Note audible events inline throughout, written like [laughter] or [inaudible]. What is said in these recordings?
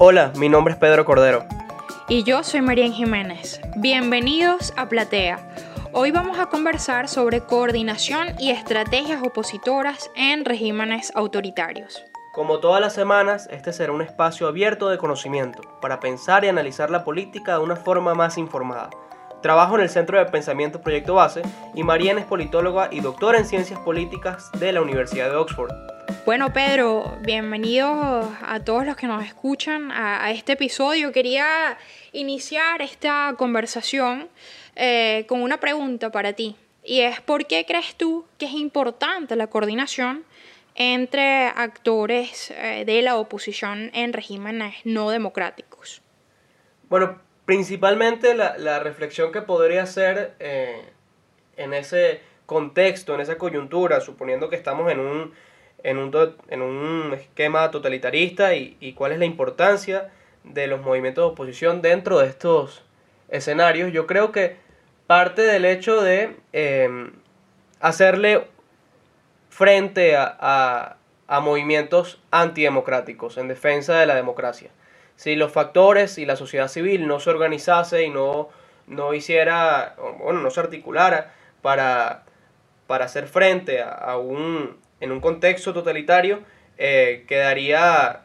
Hola, mi nombre es Pedro Cordero. Y yo soy María Jiménez. Bienvenidos a Platea. Hoy vamos a conversar sobre coordinación y estrategias opositoras en regímenes autoritarios. Como todas las semanas, este será un espacio abierto de conocimiento para pensar y analizar la política de una forma más informada. Trabajo en el Centro de Pensamiento Proyecto Base y Mariana es politóloga y doctora en Ciencias Políticas de la Universidad de Oxford. Bueno, Pedro, bienvenidos a todos los que nos escuchan a, este episodio. Quería iniciar esta conversación eh, con una pregunta para ti. Y es, ¿por qué crees tú que es importante la coordinación entre actores eh, de la oposición en regímenes no democráticos? Bueno, principalmente la, reflexión que podría hacer eh, en ese contexto, en esa coyuntura, suponiendo que estamos en un, en un, en un esquema totalitarista y, cuál es la importancia de los movimientos de oposición dentro de estos escenarios, yo creo que parte del hecho de em, hacerle frente a, a movimientos antidemocráticos en defensa de la democracia. Si los factores y la sociedad civil no se organizase y no, no hiciera, bueno, no se articulara para, para hacer frente a, un, en un contexto totalitario, eh, quedaría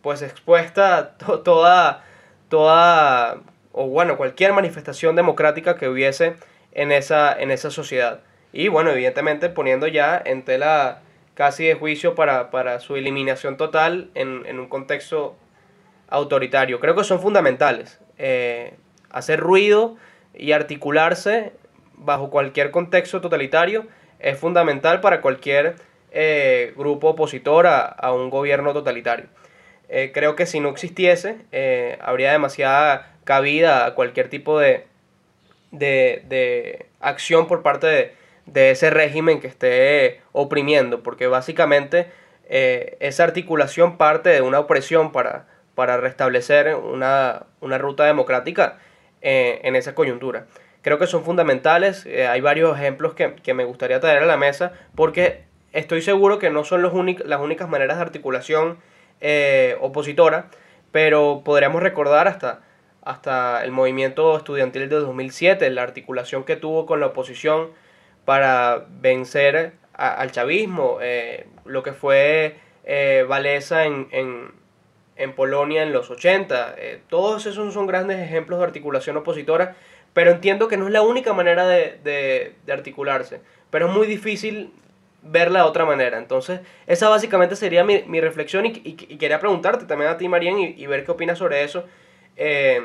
pues expuesta toda, toda, o bueno, cualquier manifestación democrática que hubiese en esa, en esa sociedad. Y bueno, evidentemente poniendo ya en tela casi de juicio para, para su eliminación total en, en un contexto autoritario. Creo que son fundamentales. Eh, hacer ruido y articularse bajo cualquier contexto totalitario es fundamental para cualquier eh, grupo opositor a, un gobierno totalitario. Eh, creo que si no existiese, habría demasiada cabida a cualquier tipo de, de, acción por parte de, de, ese régimen que esté oprimiendo, porque básicamente esa articulación parte de una opresión para, para restablecer una, ruta democrática eh, en esa coyuntura. Creo que son fundamentales, eh, hay varios ejemplos que, me gustaría traer a la mesa porque estoy seguro que no son los las únicas maneras de articulación eh, opositora, pero podríamos recordar hasta, hasta el movimiento estudiantil de 2007, la articulación que tuvo con la oposición para vencer al chavismo, lo que fue Valesa en en Polonia en los 80. Eh, todos esos son grandes ejemplos de articulación opositora, pero entiendo que no es la única manera de, articularse, pero es muy difícil verla de otra manera. Entonces, esa básicamente sería mi, reflexión y, quería preguntarte también a ti, Marian, y, ver qué opinas sobre eso. Eh,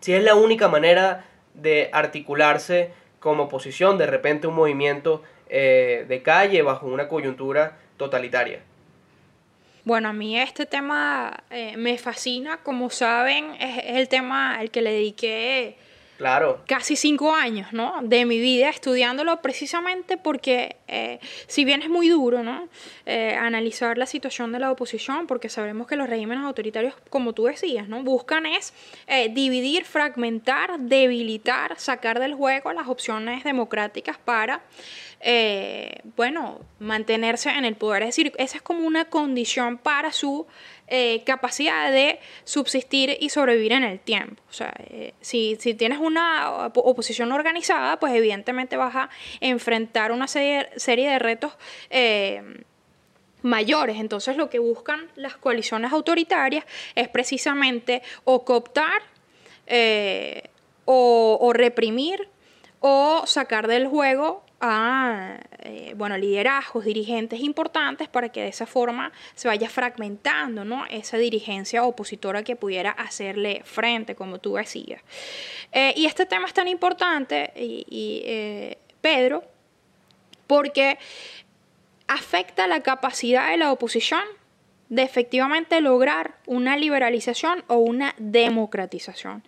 si es la única manera de articularse como oposición, de repente un movimiento eh, de calle bajo una coyuntura totalitaria. Bueno, a mí este tema eh, me fascina, como saben, es, el tema al que le dediqué Claro. Casi cinco años, ¿no? De mi vida estudiándolo precisamente porque, eh, si bien es muy duro, ¿no? Eh, analizar la situación de la oposición, porque sabemos que los regímenes autoritarios, como tú decías, ¿no? Buscan es dividir, fragmentar, debilitar, sacar del juego las opciones democráticas para eh, bueno, mantenerse en el poder. Es decir, esa es como una condición para su eh, capacidad de subsistir y sobrevivir en el tiempo. O sea, eh, si, tienes una oposición organizada, pues evidentemente vas a enfrentar una serie, de retos mayores. Entonces lo que buscan las coaliciones autoritarias es precisamente o cooptar o reprimir o sacar del juego a eh, bueno, liderazgos, dirigentes importantes para que de esa forma se vaya fragmentando ¿no? esa dirigencia opositora que pudiera hacerle frente, como tú decías. Eh, y este tema es tan importante, y, eh, Pedro, porque afecta la capacidad de la oposición de efectivamente lograr una liberalización o una democratización.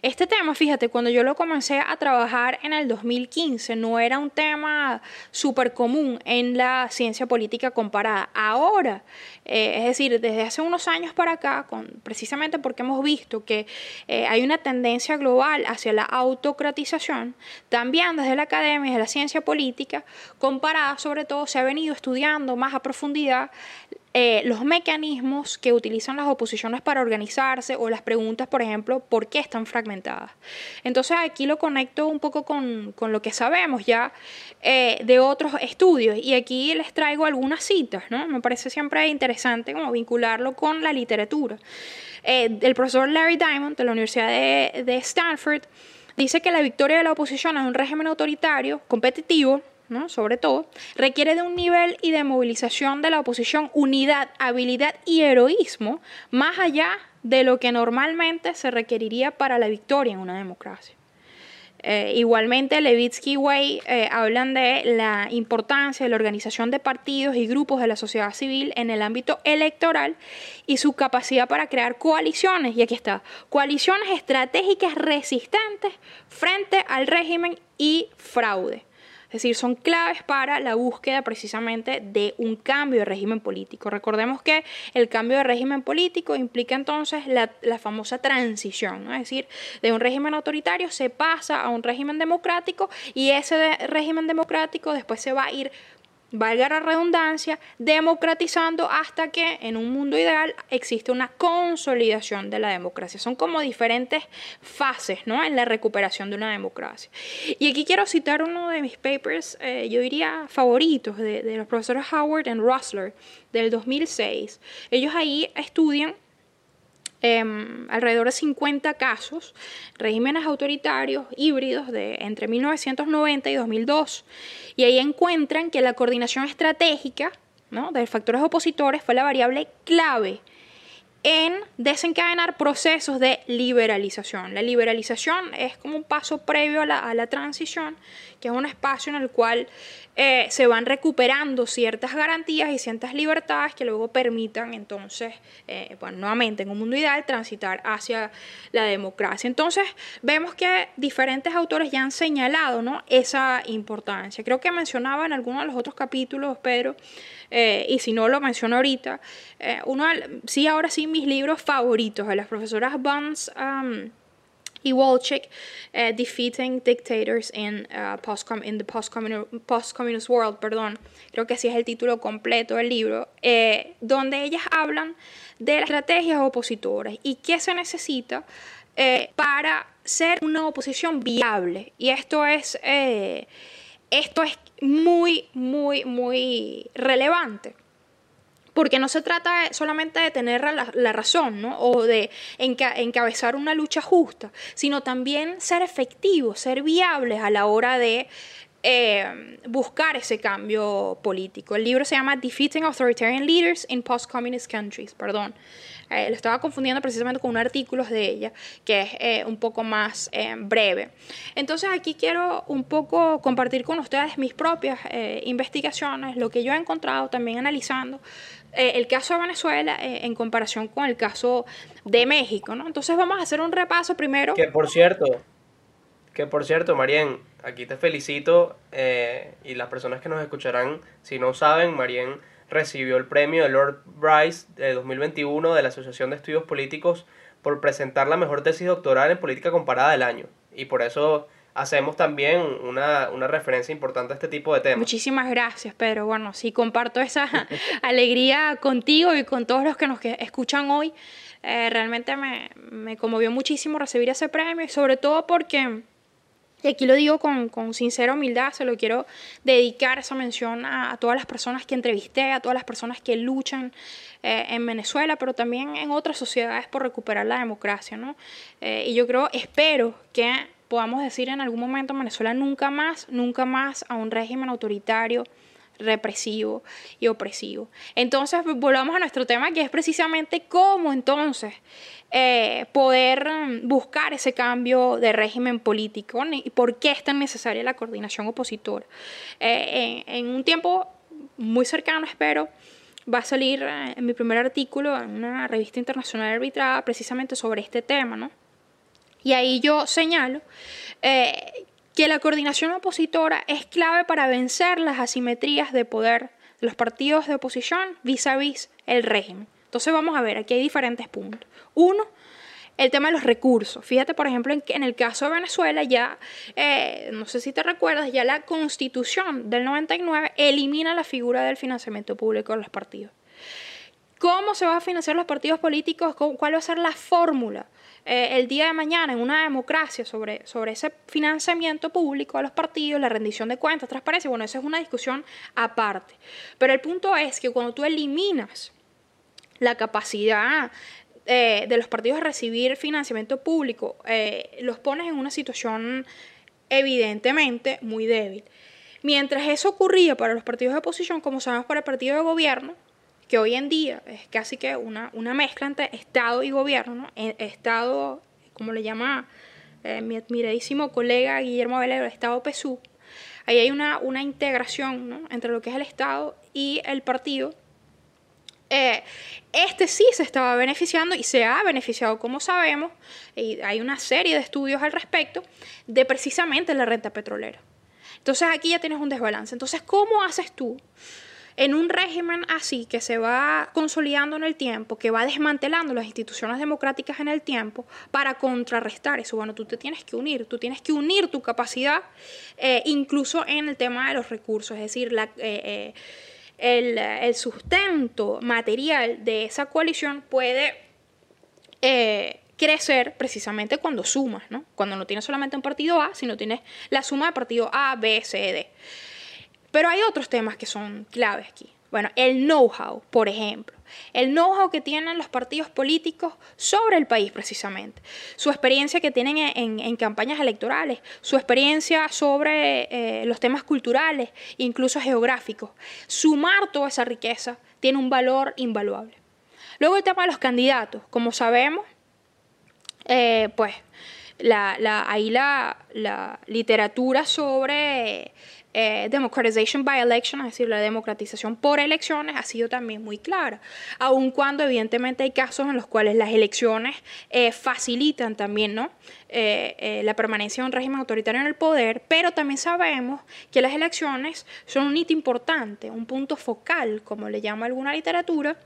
Este tema, fíjate, cuando yo lo comencé a trabajar en el 2015, no era un tema súper común en la ciencia política comparada. Ahora, eh, es decir, desde hace unos años para acá, precisamente porque hemos visto que eh, hay una tendencia global hacia la autocratización, también desde la academia, desde la ciencia política, comparada sobre todo, se ha venido estudiando más a profundidad eh, los mecanismos que utilizan las oposiciones para organizarse o las preguntas, por ejemplo, ¿por qué están fragmentadas? Entonces aquí lo conecto un poco con, lo que sabemos ya eh, de otros estudios y aquí les traigo algunas citas, ¿no? Me parece siempre interesante como vincularlo con la literatura. Eh, el profesor Larry Diamond de la Universidad de, de Stanford dice que la victoria de la oposición en un régimen autoritario, competitivo, sobre todo, requiere de un nivel y de movilización de la oposición, unidad, habilidad y heroísmo, más allá de lo que normalmente se requeriría para la victoria en una democracia. Eh, igualmente, Levitsky y Way eh, hablan de la importancia de la organización de partidos y grupos de la sociedad civil en el ámbito electoral y su capacidad para crear coaliciones, y aquí está, coaliciones estratégicas resistentes frente al régimen y fraude. Es decir, son claves para la búsqueda precisamente de un cambio de régimen político. Recordemos que el cambio de régimen político implica entonces la, famosa transición, es decir, de un régimen autoritario se pasa a un régimen democrático y ese régimen democrático después se va a ir valga la redundancia, democratizando hasta que en un mundo ideal existe una consolidación de la democracia. Son como diferentes fases ¿no? en la recuperación de una democracia. Y aquí quiero citar uno de mis papers, eh, yo diría favoritos, de, de los profesores Howard y Russler del 2006. Ellos ahí estudian Em, alrededor de 50 casos, regímenes autoritarios híbridos de entre 1990 y 2002. Y ahí encuentran que la coordinación estratégica ¿no? de factores opositores fue la variable clave en desencadenar procesos de liberalización. La liberalización es como un paso previo a la, a la transición, que es un espacio en el cual eh, se van recuperando ciertas garantías y ciertas libertades que luego permitan entonces, eh, bueno, nuevamente en un mundo ideal, transitar hacia la democracia. Entonces vemos que diferentes autores ya han señalado ¿no? esa importancia. Creo que mencionaba en alguno de los otros capítulos, Pedro, eh, y si no lo menciono ahorita, uno, sí, ahora sí, mis libros favoritos de las profesoras Buns y Walchik, uh, Defeating Dictators in, uh, post in the Post-Communist World, perdón, creo que así es el título completo del libro, eh, donde ellas hablan de las estrategias opositoras y qué se necesita eh, para ser una oposición viable. Y esto es, eh, esto es muy, muy, muy relevante porque no se trata solamente de tener la, razón ¿no? o de encabezar una lucha justa, sino también ser efectivos, ser viables a la hora de eh, buscar ese cambio político. El libro se llama Defeating Authoritarian Leaders in Post-Communist Countries, perdón. Eh, lo estaba confundiendo precisamente con un artículo de ella que es eh, un poco más breve. Entonces aquí quiero un poco compartir con ustedes mis propias investigaciones, lo que yo he encontrado también analizando el caso de Venezuela en comparación con el caso de México. ¿no? Entonces vamos a hacer un repaso primero. Que por cierto, que por cierto, Marien, aquí te felicito eh, y las personas que nos escucharán, si no saben, Marien recibió el premio de Lord Bryce de 2021 de la Asociación de Estudios Políticos por presentar la mejor tesis doctoral en política comparada del año. Y por eso hacemos también una, una, referencia importante a este tipo de temas. Muchísimas gracias, Pedro. Bueno, sí, comparto esa [laughs] alegría contigo y con todos los que nos escuchan hoy. Eh, realmente me, me conmovió muchísimo recibir ese premio y sobre todo porque y aquí lo digo con, con, sincera humildad, se lo quiero dedicar esa mención a, todas las personas que entrevisté, a todas las personas que luchan eh, en Venezuela, pero también en otras sociedades por recuperar la democracia, ¿no? Eh, y yo creo, espero que podamos decir en algún momento Venezuela nunca más, nunca más a un régimen autoritario, represivo y opresivo. Entonces, volvamos a nuestro tema que es precisamente cómo entonces eh, poder mm, buscar ese cambio de régimen político y por qué es tan necesaria la coordinación opositora. Eh, en, un tiempo muy cercano, espero, va a salir eh, en mi primer artículo en una revista internacional arbitrada precisamente sobre este tema, ¿no? Y ahí yo señalo que la coordinación opositora es clave para vencer las asimetrías de poder de los partidos de oposición vis a vis el régimen. Entonces vamos a ver, aquí hay diferentes puntos. Uno, el tema de los recursos. Fíjate, por ejemplo, en, en el caso de Venezuela, ya, eh, no sé si te recuerdas, ya la constitución del 99 elimina la figura del financiamiento público de los partidos. ¿Cómo se van a financiar los partidos políticos? ¿Cuál va a ser la fórmula? Eh, el día de mañana en una democracia sobre, sobre ese financiamiento público a los partidos, la rendición de cuentas, transparencia, bueno, esa es una discusión aparte. Pero el punto es que cuando tú eliminas la capacidad eh, de los partidos de recibir financiamiento público, eh, los pones en una situación evidentemente muy débil. Mientras eso ocurría para los partidos de oposición, como sabemos para el partido de gobierno, que hoy en día es casi que una, una mezcla entre Estado y gobierno, ¿no? E, Estado, como le llama eh, mi admiradísimo colega Guillermo Velero, Estado PSU, ahí hay una, una integración ¿no? entre lo que es el Estado y el partido. Eh, este sí se estaba beneficiando y se ha beneficiado, como sabemos, y hay una serie de estudios al respecto, de precisamente la renta petrolera. Entonces aquí ya tienes un desbalance. Entonces, ¿cómo haces tú en un régimen así que se va consolidando en el tiempo, que va desmantelando las instituciones democráticas en el tiempo para contrarrestar eso. Bueno, tú te tienes que unir, tú tienes que unir tu capacidad, eh, incluso en el tema de los recursos, es decir, eh, eh, el, sustento material de esa coalición puede crecer precisamente cuando sumas, ¿no? Cuando no tienes solamente un partido A, sino tienes la suma de partido A, B, C, D. Pero hay otros temas que son claves aquí. Bueno, el know-how, por ejemplo. El know-how que tienen los partidos políticos sobre el país, precisamente. Su experiencia que tienen en, campañas electorales, su experiencia sobre eh, los temas culturales, incluso geográficos. Sumar toda esa riqueza tiene un valor invaluable. Luego el tema de los candidatos. Como sabemos, eh, pues ahí la, la literatura sobre eh, democratization by election, es decir, la democratización por elecciones, ha sido también muy clara, aun cuando evidentemente hay casos en los cuales las elecciones eh, facilitan también ¿no? Eh, la permanencia de un régimen autoritario en el poder, pero también sabemos que las elecciones son un hito importante, un punto focal, como le llama alguna literatura,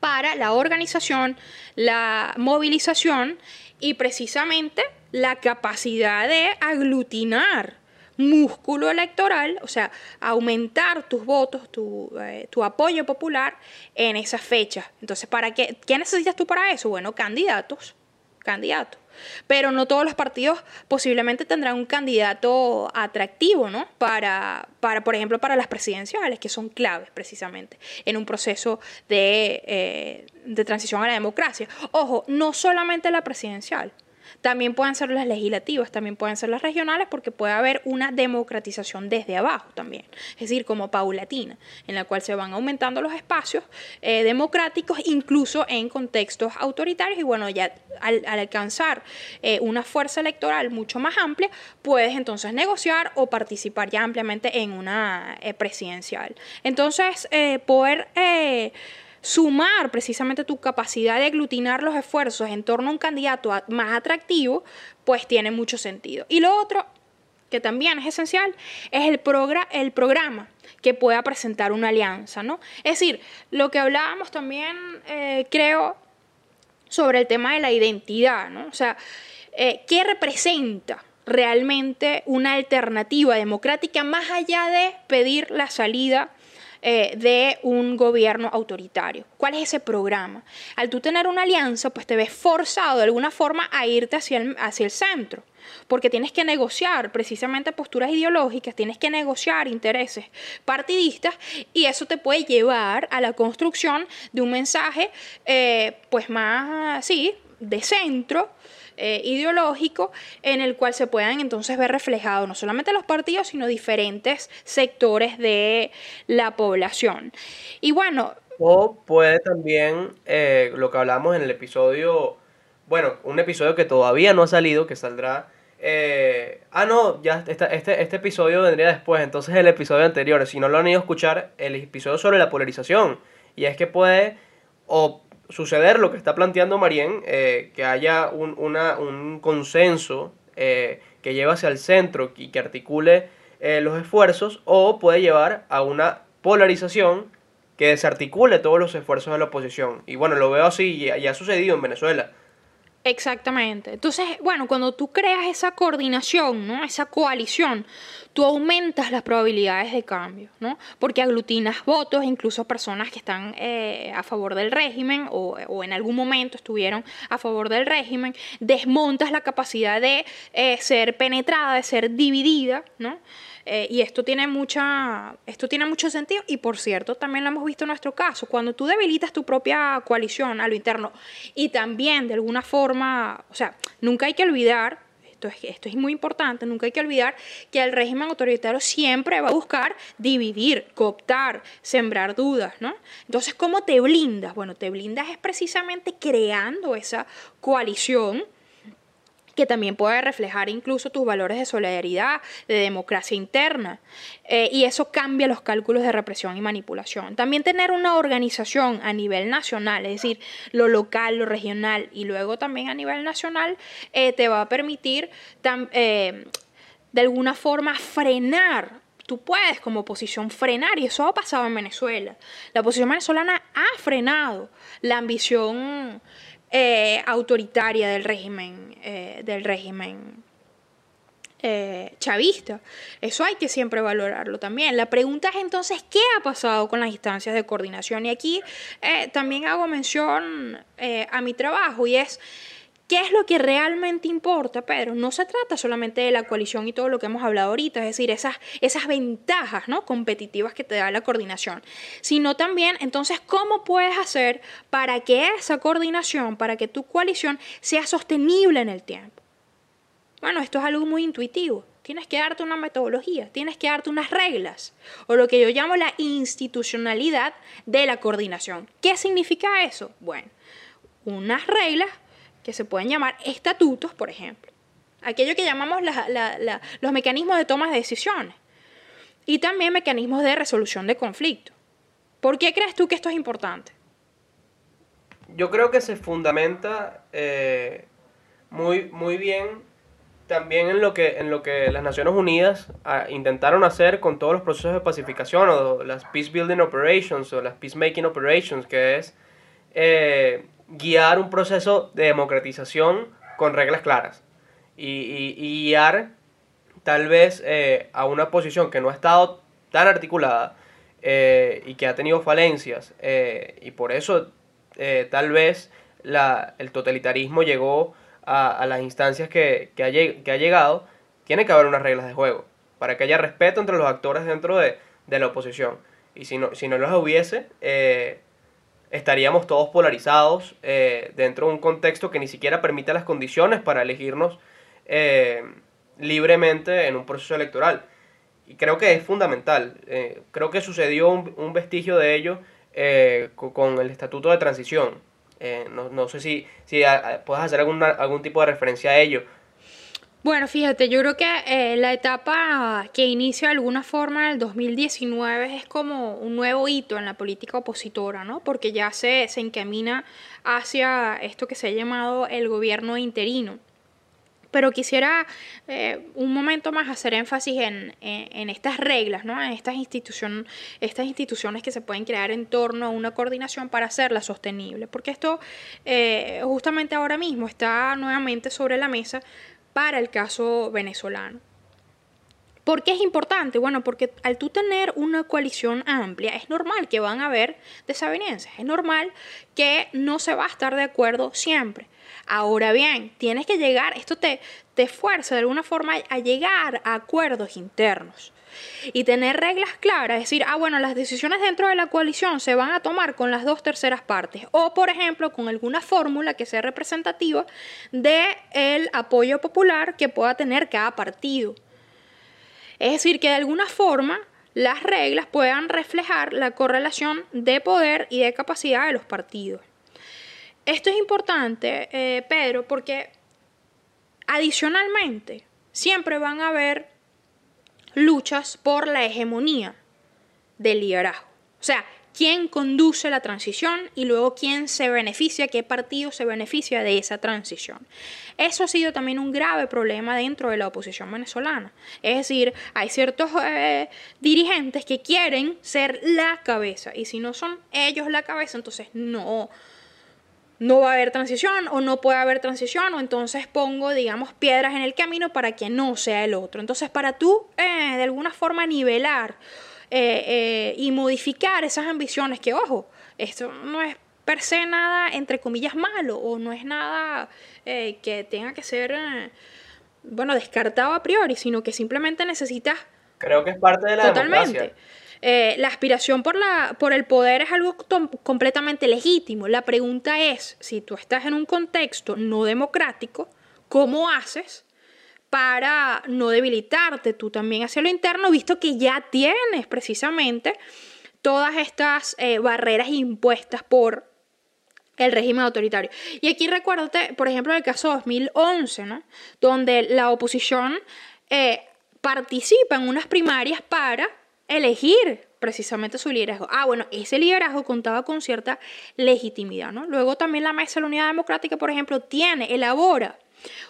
para la organización, la movilización y precisamente la capacidad de aglutinar músculo electoral, o sea, aumentar tus votos, tu, eh, tu apoyo popular en esa fecha. Entonces, ¿para qué? ¿Qué necesitas tú para eso? Bueno, candidatos, candidatos. Pero no todos los partidos posiblemente tendrán un candidato atractivo, ¿no? Para, para por ejemplo, para las presidenciales, que son claves precisamente en un proceso de, eh, de transición a la democracia. Ojo, no solamente la presidencial, también pueden ser las legislativas, también pueden ser las regionales, porque puede haber una democratización desde abajo también, es decir, como paulatina, en la cual se van aumentando los espacios eh, democráticos, incluso en contextos autoritarios, y bueno, ya al, alcanzar eh, una fuerza electoral mucho más amplia, puedes entonces negociar o participar ya ampliamente en una eh, presidencial. Entonces, poder sumar precisamente tu capacidad de aglutinar los esfuerzos en torno a un candidato más atractivo, pues tiene mucho sentido. Y lo otro, que también es esencial, es el, el programa que pueda presentar una alianza, ¿no? Es decir, lo que hablábamos también, eh, creo, sobre el tema de la identidad, ¿no? O sea, eh, ¿qué representa realmente una alternativa democrática más allá de pedir la salida eh, de un gobierno autoritario. ¿Cuál es ese programa? Al tú tener una alianza, pues te ves forzado de alguna forma a irte hacia el, centro porque tienes que negociar precisamente posturas ideológicas, tienes que negociar intereses partidistas y eso te puede llevar a la construcción de un mensaje eh, pues más, sí, de centro, eh, ideológico en el cual se puedan entonces ver reflejados no solamente los partidos, sino diferentes sectores de la población. Y bueno... O puede también, eh, lo que hablamos en el episodio, bueno, un episodio que todavía no ha salido, que saldrá... Eh, ah, no, ya este, este episodio vendría después, entonces el episodio anterior, si no lo han ido a escuchar, el episodio sobre la polarización. Y es que puede o suceder lo que está planteando Marien, eh, que haya un, un consenso eh, que lleve hacia el centro y que articule eh, los esfuerzos, o puede llevar a una polarización que desarticule todos los esfuerzos de la oposición. Y bueno, lo veo así, ya ha sucedido en Venezuela. Exactamente. Entonces, bueno, cuando tú creas esa coordinación, ¿no? Esa coalición, tú aumentas las probabilidades de cambio, ¿no? Porque aglutinas votos, incluso personas que están eh, a favor del régimen o, o, en algún momento estuvieron a favor del régimen, desmontas la capacidad de eh, ser penetrada, de ser dividida, ¿no? Eh, y esto tiene, mucha, esto tiene mucho sentido y por cierto, también lo hemos visto en nuestro caso, cuando tú debilitas tu propia coalición a lo interno y también de alguna forma, o sea, nunca hay que olvidar, esto es, esto es muy importante, nunca hay que olvidar que el régimen autoritario siempre va a buscar dividir, cooptar, sembrar dudas, ¿no? Entonces, ¿cómo te blindas? Bueno, te blindas es precisamente creando esa coalición que también puede reflejar incluso tus valores de solidaridad, de democracia interna. Eh, y eso cambia los cálculos de represión y manipulación. También tener una organización a nivel nacional, es decir, lo local, lo regional y luego también a nivel nacional, eh, te va a permitir eh, de alguna forma frenar tú puedes como oposición frenar, y eso ha pasado en Venezuela. La oposición venezolana ha frenado la ambición eh, autoritaria del régimen, eh, del régimen eh, chavista. Eso hay que siempre valorarlo también. La pregunta es entonces, ¿qué ha pasado con las instancias de coordinación? Y aquí también hago mención a mi trabajo y es ¿Qué es lo que realmente importa, Pedro? No se trata solamente de la coalición y todo lo que hemos hablado ahorita, es decir, esas, esas ventajas ¿no? competitivas que te da la coordinación, sino también, entonces, ¿cómo puedes hacer para que esa coordinación, para que tu coalición sea sostenible en el tiempo? Bueno, esto es algo muy intuitivo. Tienes que darte una metodología, tienes que darte unas reglas, o lo que yo llamo la institucionalidad de la coordinación. ¿Qué significa eso? Bueno, unas reglas que se pueden llamar estatutos, por ejemplo. Aquello que llamamos los mecanismos de toma de decisiones. Y también mecanismos de resolución de conflictos. ¿Por qué crees tú que esto es importante? Yo creo que se fundamenta eh, muy, muy bien también en lo que, en lo que las Naciones Unidas ah, intentaron hacer con todos los procesos de pacificación o las Peace Building Operations o las Peacemaking Operations, que es eh, guiar un proceso de democratización con reglas claras y, guiar tal vez eh, a una posición que no ha estado tan articulada eh, y que ha tenido falencias eh, y por eso tal vez la, el totalitarismo llegó a, las instancias que, que, ha, que, ha, llegado, tiene que haber unas reglas de juego para que haya respeto entre los actores dentro de, de la oposición. Y si no, si no los hubiese, estaríamos todos polarizados eh, dentro de un contexto que ni siquiera permite las condiciones para elegirnos eh, libremente en un proceso electoral. Y creo que es fundamental. Eh, creo que sucedió un, vestigio de ello con, el Estatuto de Transición. No, no, sé si, si puedes hacer alguna, algún tipo de referencia a ello. Bueno, fíjate, yo creo que eh, la etapa que inicia de alguna forma en el 2019 es como un nuevo hito en la política opositora, ¿no? Porque ya se, se encamina hacia esto que se ha llamado el gobierno interino. Pero quisiera eh, un momento más hacer énfasis en, en, estas reglas, ¿no? en estas, institución, estas instituciones que se pueden crear en torno a una coordinación para hacerla sostenible. Porque esto eh, justamente ahora mismo está nuevamente sobre la mesa para el caso venezolano. ¿Por qué es importante? Bueno, porque al tú tener una coalición amplia, es normal que van a haber desavenencias, es normal que no se va a estar de acuerdo siempre. Ahora bien, tienes que llegar, esto te, te fuerza de alguna forma a llegar a acuerdos internos y tener reglas claras, decir, ah, bueno, las decisiones dentro de la coalición se van a tomar con las dos terceras partes o, por ejemplo, con alguna fórmula que sea representativa de el apoyo popular que pueda tener cada partido. Es decir, que de alguna forma las reglas puedan reflejar la correlación de poder y de capacidad de los partidos. Esto es importante, eh, Pedro, porque adicionalmente siempre van a haber luchas por la hegemonía del liderazgo. O sea, quién conduce la transición y luego quién se beneficia, qué partido se beneficia de esa transición. Eso ha sido también un grave problema dentro de la oposición venezolana. Es decir, hay ciertos eh, dirigentes que quieren ser la cabeza y si no son ellos la cabeza, entonces no, no va a haber transición o no puede haber transición o entonces pongo, digamos, piedras en el camino para que no sea el otro. Entonces, para tú eh, de alguna forma nivelar eh, eh, y modificar esas ambiciones, que ojo, esto no es per se nada, entre comillas, malo o no es nada que tenga que ser, bueno, descartado a priori, sino que simplemente necesitas... Creo que es parte de la totalmente. Eh, la aspiración por, la, por el poder es algo completamente legítimo. La pregunta es, si tú estás en un contexto no democrático, ¿cómo haces para no debilitarte tú también hacia lo interno, visto que ya tienes precisamente todas estas eh, barreras impuestas por el régimen autoritario. Y aquí recuérdate, por ejemplo, el caso 2011, ¿no? donde la oposición eh, participa en unas primarias para elegir precisamente su liderazgo. Ah, bueno, ese liderazgo contaba con cierta legitimidad, ¿no? Luego también la Mesa de la Unidad Democrática, por ejemplo, tiene, elabora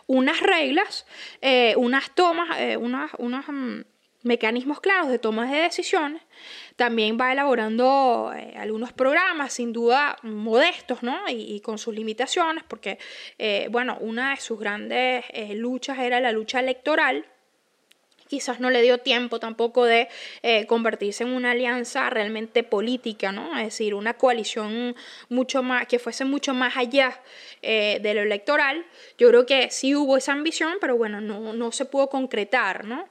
unas reglas, eh, unas tomas, eh, unos mm, mecanismos claros de tomas de decisiones. También va elaborando eh, algunos programas, sin duda modestos, ¿no? Y, con sus limitaciones, porque, bueno, una de sus grandes luchas era la lucha electoral quizás no le dio tiempo tampoco de eh, convertirse en una alianza realmente política, ¿no? Es decir, una coalición mucho más, que fuese mucho más allá eh, de lo electoral. Yo creo que sí hubo esa ambición, pero bueno, no, se pudo concretar, ¿no?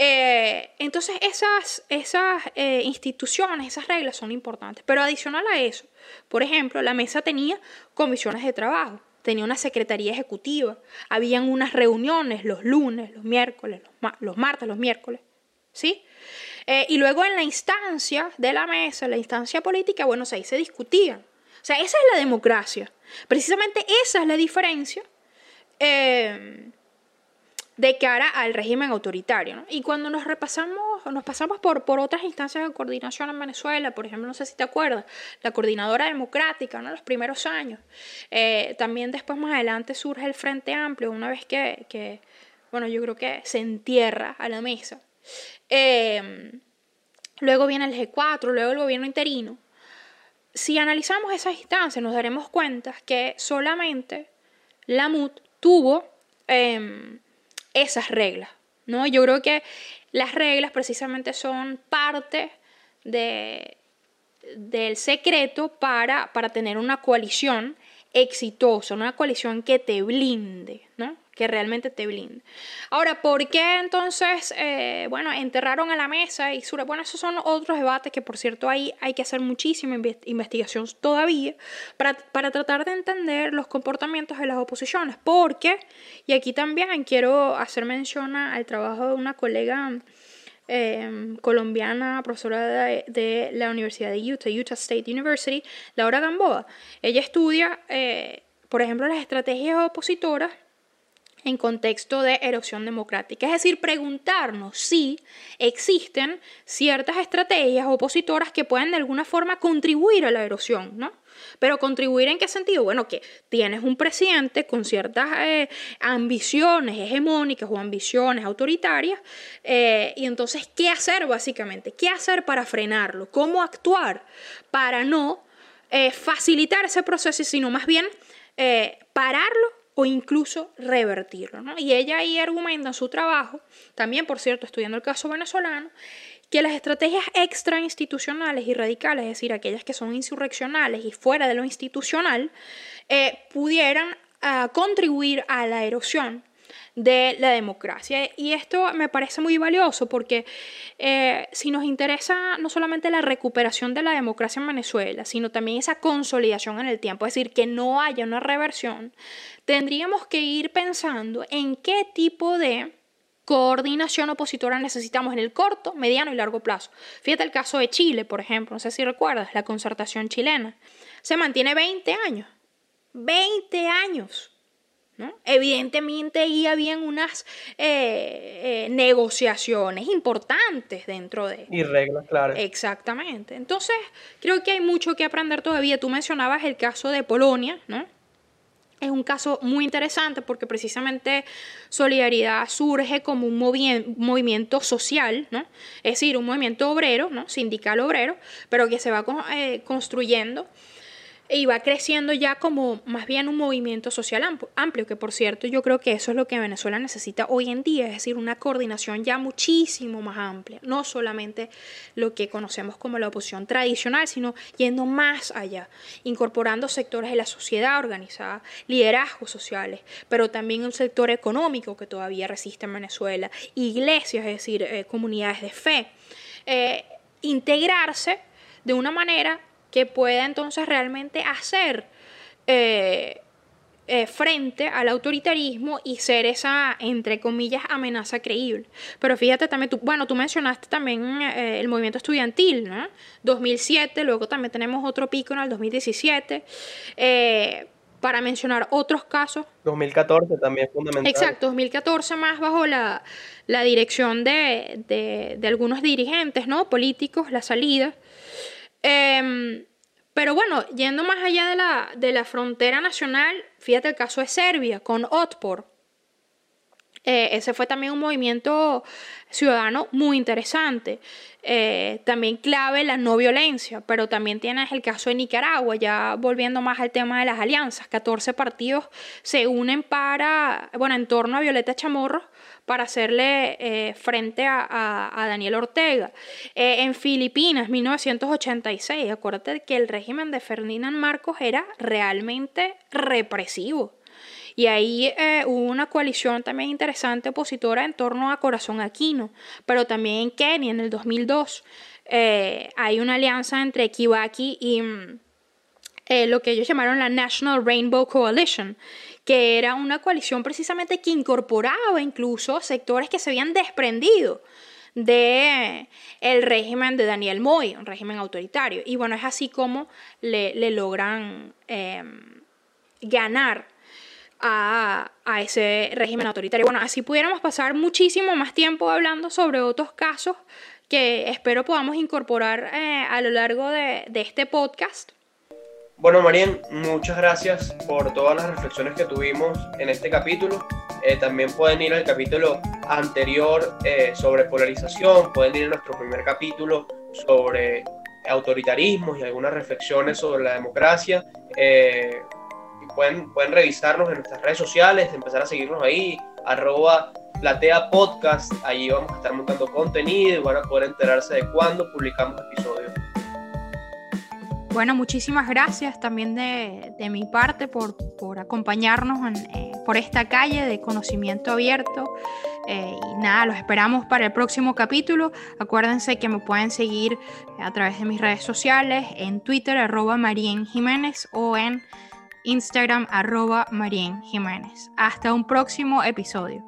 Eh, entonces esas, esas instituciones, esas reglas son importantes. Pero adicional a eso, por ejemplo, la mesa tenía comisiones de trabajo tenía una secretaría ejecutiva, habían unas reuniones los lunes, los miércoles, los, martes, los miércoles, ¿sí? Eh, y luego en la instancia de la mesa, la instancia política, bueno, ahí se discutían. O sea, esa es la democracia. Precisamente esa es la diferencia eh, de cara al régimen autoritario. Y cuando nos repasamos, nos pasamos por, por otras instancias de coordinación en Venezuela, por ejemplo, no sé si te acuerdas, la coordinadora democrática, ¿no? los primeros años. Eh, también después más adelante surge el Frente Amplio, una vez que, bueno, yo creo que se entierra a la mesa. Eh, luego viene el G4, luego el gobierno interino. Si analizamos esas instancias, nos daremos cuenta que solamente la MUT tuvo... Em, esas reglas, ¿no? Yo creo que las reglas precisamente son parte de, del secreto para, para tener una coalición exitosa, una coalición que te blinde, ¿no? Que realmente te blinde. Ahora, ¿por qué entonces, eh, bueno, enterraron a la mesa y sur Bueno, esos son otros debates que, por cierto, ahí hay que hacer muchísima investigación todavía para, para tratar de entender los comportamientos de las oposiciones. Porque, y aquí también quiero hacer mención al trabajo de una colega em, colombiana, profesora de, la Universidad de Utah, Utah State University, Laura Gamboa. Ella estudia, eh, por ejemplo, las estrategias opositoras en contexto de erosión democrática. Es decir, preguntarnos si existen ciertas estrategias opositoras que pueden de alguna forma contribuir a la erosión, ¿no? Pero contribuir en qué sentido? Bueno, que tienes un presidente con ciertas eh, ambiciones hegemónicas o ambiciones autoritarias eh, y entonces, ¿qué hacer básicamente? ¿Qué hacer para frenarlo? ¿Cómo actuar para no eh, facilitar ese proceso, sino más bien pararlo o incluso revertirlo. ¿no? Y ella ahí argumenta en su trabajo, también por cierto estudiando el caso venezolano, que las estrategias extrainstitucionales y radicales, es decir, aquellas que son insurreccionales y fuera de lo institucional, eh, pudieran ah, contribuir a la erosión de la democracia. Y esto me parece muy valioso porque eh, si nos interesa no solamente la recuperación de la democracia en Venezuela, sino también esa consolidación en el tiempo, es decir, que no haya una reversión, tendríamos que ir pensando en qué tipo de coordinación opositora necesitamos en el corto, mediano y largo plazo. Fíjate el caso de Chile, por ejemplo, no sé si recuerdas, la concertación chilena. Se mantiene 20 años. 20 años. Evidentemente ahí habían unas eh, eh, negociaciones importantes dentro de... Y reglas, claro. Exactamente. Entonces, creo que hay mucho que aprender todavía. Tú mencionabas el caso de Polonia, ¿no? Es un caso muy interesante porque precisamente Solidaridad surge como un movimiento social, ¿no? Es decir, un movimiento obrero, ¿no? Sindical obrero, pero que se va eh, construyendo y va creciendo ya como más bien un movimiento social amplio, que por cierto yo creo que eso es lo que Venezuela necesita hoy en día, es decir, una coordinación ya muchísimo más amplia, no solamente lo que conocemos como la oposición tradicional, sino yendo más allá, incorporando sectores de la sociedad organizada, liderazgos sociales, pero también un sector económico que todavía resiste en Venezuela, iglesias, es decir, eh, comunidades de fe, eh, integrarse de una manera que pueda entonces realmente hacer eh, eh, frente al autoritarismo y ser esa, entre comillas, amenaza creíble. Pero fíjate también, tú, bueno, tú mencionaste también eh, el movimiento estudiantil, ¿no? 2007, luego también tenemos otro pico en el 2017. para mencionar otros casos. 2014 también fundamental. Exacto, 2014 más bajo la, dirección de, de, de, algunos dirigentes, ¿no? Políticos, la salida. Em, pero bueno, yendo más allá de la, de la, frontera nacional, fíjate el caso de Serbia con Otpor. Eh, ese fue también un movimiento ciudadano muy interesante. Eh, también clave la no violencia, pero también tienes el caso de Nicaragua, ya volviendo más al tema de las alianzas. 14 partidos se unen para, bueno, en torno a Violeta Chamorro para hacerle eh, frente a, Daniel Ortega. Eh, en Filipinas, 1986, acuérdate que el régimen de Ferdinand Marcos era realmente represivo. Y ahí eh, hubo una coalición también interesante opositora en torno a Corazón Aquino, pero también en Kenia en el 2002 hay una alianza entre Kibaki y mm, lo que ellos llamaron la National Rainbow Coalition, que era una coalición precisamente que incorporaba incluso sectores que se habían desprendido de el régimen de Daniel Moy, un régimen autoritario. Y bueno, es así como le, logran em, ganar a, ese régimen autoritario. Bueno, así pudiéramos pasar muchísimo más tiempo hablando sobre otros casos que espero podamos incorporar eh, a lo largo de, de este podcast. Bueno, Marien, muchas gracias por todas las reflexiones que tuvimos en este capítulo. Eh, también pueden ir al capítulo anterior eh, sobre polarización, pueden ir a nuestro primer capítulo sobre autoritarismos y algunas reflexiones sobre la democracia. Eh, pueden, pueden revisarnos en nuestras redes sociales, empezar a seguirnos ahí, arroba platea podcast, allí vamos a estar montando contenido y van a poder enterarse de cuándo publicamos episodios. Bueno, muchísimas gracias también de, mi parte por, acompañarnos eh, por esta calle de conocimiento abierto. Eh, y nada, los esperamos para el próximo capítulo. Acuérdense que me pueden seguir a través de mis redes sociales, en Twitter, arroba Marien Jiménez, o en Instagram, arroba Marien Jiménez. Hasta un próximo episodio.